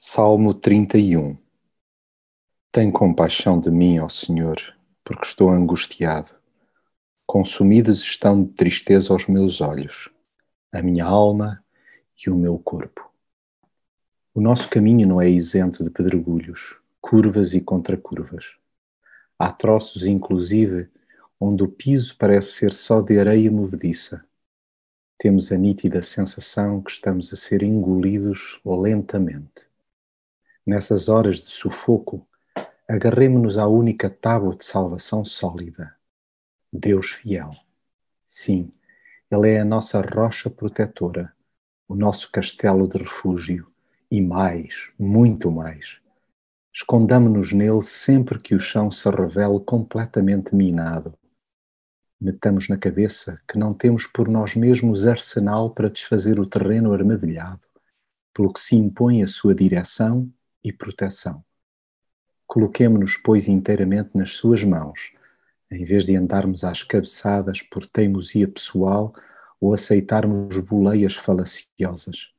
Salmo 31 Tem compaixão de mim, ó Senhor, porque estou angustiado. Consumidos estão de tristeza os meus olhos, a minha alma e o meu corpo. O nosso caminho não é isento de pedregulhos, curvas e contracurvas. Há troços, inclusive, onde o piso parece ser só de areia movediça. Temos a nítida sensação que estamos a ser engolidos lentamente Nessas horas de sufoco, agarremo-nos à única tábua de salvação sólida, Deus fiel. Sim, Ele é a nossa rocha protetora, o nosso castelo de refúgio e mais, muito mais. Escondamo-nos nele sempre que o chão se revele completamente minado. Metamos na cabeça que não temos por nós mesmos arsenal para desfazer o terreno armadilhado, pelo que se impõe a sua direção e proteção. Coloquemo-nos, pois, inteiramente nas Suas mãos, em vez de andarmos às cabeçadas por teimosia pessoal ou aceitarmos boleias falaciosas.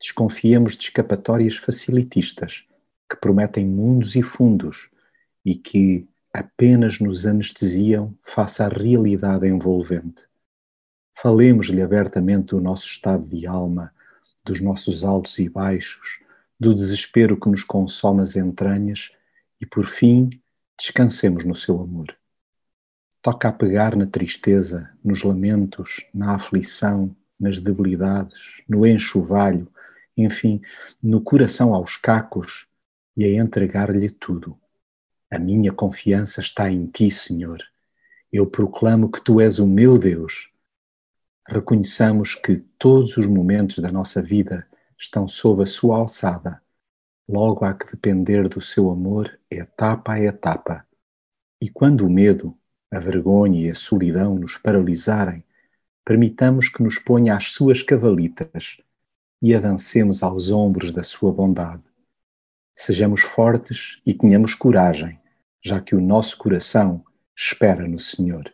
Desconfiemos de escapatórias facilitistas que prometem mundos e fundos e que apenas nos anestesiam face à realidade envolvente. Falemos-lhe abertamente do nosso estado de alma, dos nossos altos e baixos, do desespero que nos consome as entranhas e, por fim, descansemos no seu amor. Toca a pegar na tristeza, nos lamentos, na aflição, nas debilidades, no enxovalho, enfim, no coração aos cacos e a entregar-lhe tudo. A minha confiança está em ti, Senhor. Eu proclamo que tu és o meu Deus. Reconheçamos que todos os momentos da nossa vida estão sob a sua alçada. Logo há que depender do seu amor etapa a etapa. E quando o medo, a vergonha e a solidão nos paralisarem, permitamos que nos ponha às suas cavalitas e avancemos aos ombros da sua bondade. Sejamos fortes e tenhamos coragem, já que o nosso coração espera no Senhor.